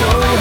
so